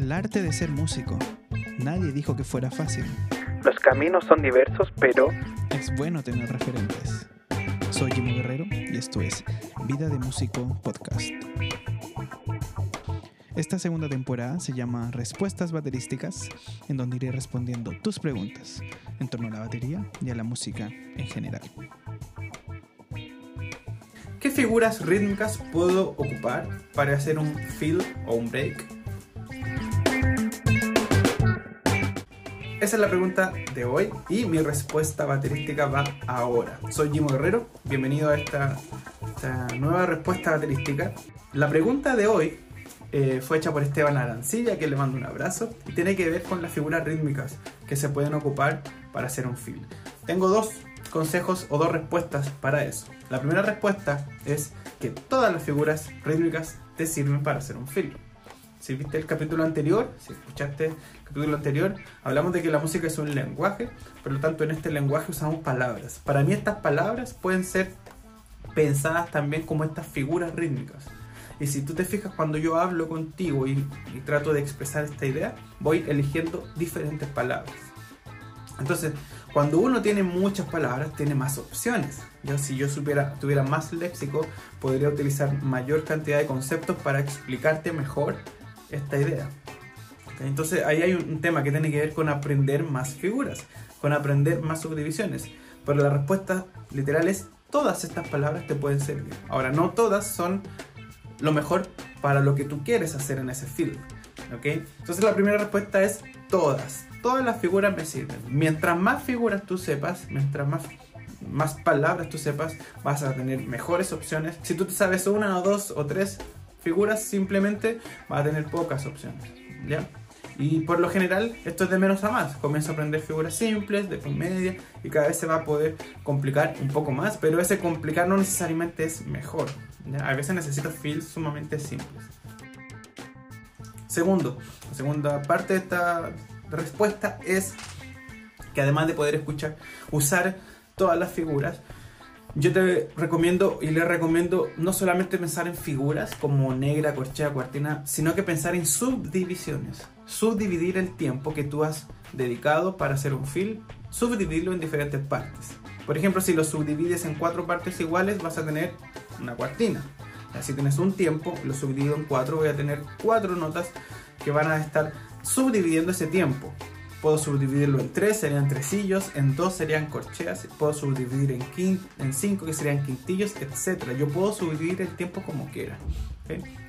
El arte de ser músico. Nadie dijo que fuera fácil. Los caminos son diversos, pero Es bueno tener referentes. Soy Jimmy Guerrero y esto es Vida de Músico Podcast. Esta segunda temporada se llama Respuestas Baterísticas, en donde iré respondiendo tus preguntas en torno a la batería y a la música en general. ¿qué figuras rítmicas puedo ocupar para hacer un fill o un break? Esa es la pregunta de hoy y mi respuesta baterística va ahora. Soy Jimo Guerrero, bienvenido a esta, nueva respuesta baterística. La pregunta de hoy eh, fue hecha por Esteban Arancilla, que le mando un abrazo, y tiene que ver con las figuras rítmicas que se pueden ocupar para hacer un fill. Tengo dos consejos o dos respuestas para eso. La primera respuesta es que todas las figuras rítmicas te sirven para hacer un fill. Si viste el capítulo anterior, si escuchaste el capítulo anterior, hablamos de que la música es un lenguaje, por lo tanto en este lenguaje usamos palabras. Para mí estas palabras pueden ser pensadas también como estas figuras rítmicas. Y si tú te fijas cuando yo hablo contigo y, trato de expresar esta idea, voy eligiendo diferentes palabras. Entonces, cuando uno tiene muchas palabras, tiene más opciones. Yo, si yo supiera, tuviera más léxico, podría utilizar mayor cantidad de conceptos para explicarte mejor esta idea. Entonces, ahí hay un tema que tiene que ver con aprender más figuras, con aprender más subdivisiones. Pero la respuesta literal es, todas estas palabras te pueden servir. Ahora, no todas son lo mejor para lo que tú quieres hacer en ese field. ¿ok? Entonces la primera respuesta es todas. Todas las figuras me sirven. Mientras más figuras tú sepas, mientras más, más palabras tú sepas, vas a tener mejores opciones. Si tú te sabes una o dos o tres figuras, simplemente vas a tener pocas opciones. ¿Ya? Y por lo general, esto es de menos a más. Comienzo a aprender figuras simples, después media, y cada vez se va a poder complicar un poco más, pero ese complicar no necesariamente es mejor. A veces necesito feels sumamente simples. Segundo, la segunda parte de esta respuesta es que además de poder escuchar, usar todas las figuras, yo te recomiendo y le recomiendo no solamente pensar en figuras como negra, corchea, cuartina, sino que pensar en subdivisiones. Subdividir el tiempo que tú has dedicado para hacer un fill, subdividirlo en diferentes partes. Por ejemplo, si lo subdivides en cuatro partes iguales, vas a tener una cuartina. Si tienes un tiempo, lo subdivido en cuatro, voy a tener cuatro notas que van a estar subdividiendo ese tiempo. Puedo subdividirlo en tres, serían tresillos, en dos serían corcheas, puedo subdividir en, quin- en cinco, que serían quintillos, etc. Yo puedo subdividir el tiempo como quiera.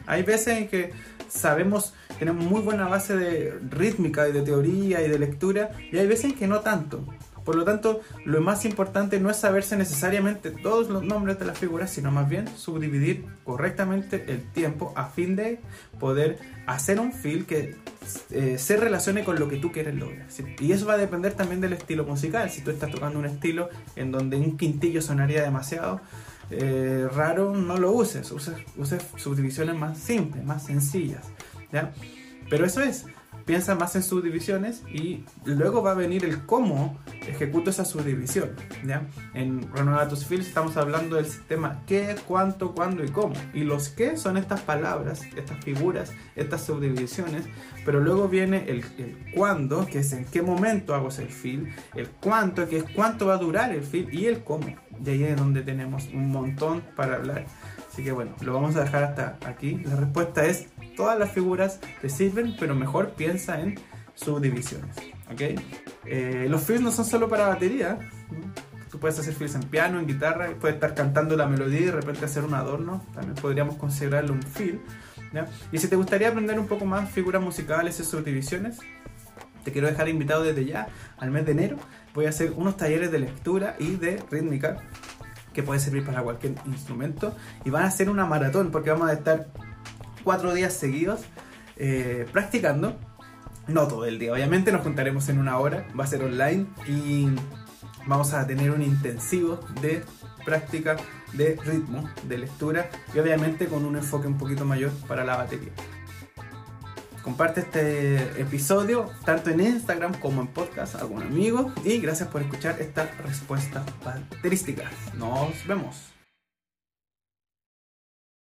Hay veces en que sabemos, tenemos muy buena base de rítmica y de teoría y de lectura, y hay veces en que no tanto. Por lo tanto, lo más importante no es saberse necesariamente todos los nombres de las figuras, sino más bien subdividir correctamente el tiempo a fin de poder hacer un fill que eh, se relacione con lo que tú quieres lograr. Y eso va a depender también del estilo musical. Si tú estás tocando un estilo en donde un quintillo sonaría demasiado eh, raro, no lo uses. Uses, uses subdivisiones más simples, más sencillas. ¿ya? Pero eso es piensa más en subdivisiones y luego va a venir el cómo ejecuto esa subdivisión. ¿ya? En Renovar tus Fields estamos hablando del sistema qué, cuánto, cuándo y cómo. Y los qué son estas palabras, estas figuras, estas subdivisiones, pero luego viene el, cuándo, que es en qué momento hago ese fill, el cuánto, que es cuánto va a durar el fill, y el cómo. Y ahí es donde tenemos un montón para hablar. Así que bueno, lo vamos a dejar hasta aquí. La respuesta es, todas las figuras te sirven, pero mejor piensa en subdivisiones. ¿ok? Eh, los fills no son solo para batería. Tú puedes hacer fills en piano, en guitarra, puedes estar cantando la melodía y de repente hacer un adorno. También podríamos considerarlo un fill. ¿ya? Y si te gustaría aprender un poco más figuras musicales y subdivisiones, te quiero dejar invitado desde ya al mes de enero. Voy a hacer unos talleres de lectura y de rítmica que puede servir para cualquier instrumento. Y van a ser una maratón porque vamos a estar cuatro días seguidos eh, practicando. No todo el día, obviamente nos juntaremos en una hora, va a ser online y vamos a tener un intensivo de práctica de ritmo, de lectura y obviamente con un enfoque un poquito mayor para la batería. Comparte este episodio tanto en Instagram como en podcast a algún amigo y gracias por escuchar esta respuesta baterística. Nos vemos.